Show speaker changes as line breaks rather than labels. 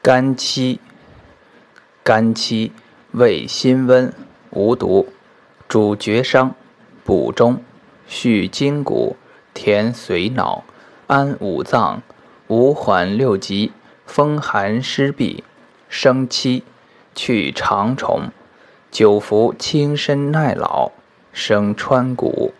肝漆，肝漆味辛温，无毒，主厥伤，补中，续筋骨，填髓脑，安五脏，五缓六急，风寒湿痹，生漆，去长虫，久服轻身耐老，生川谷。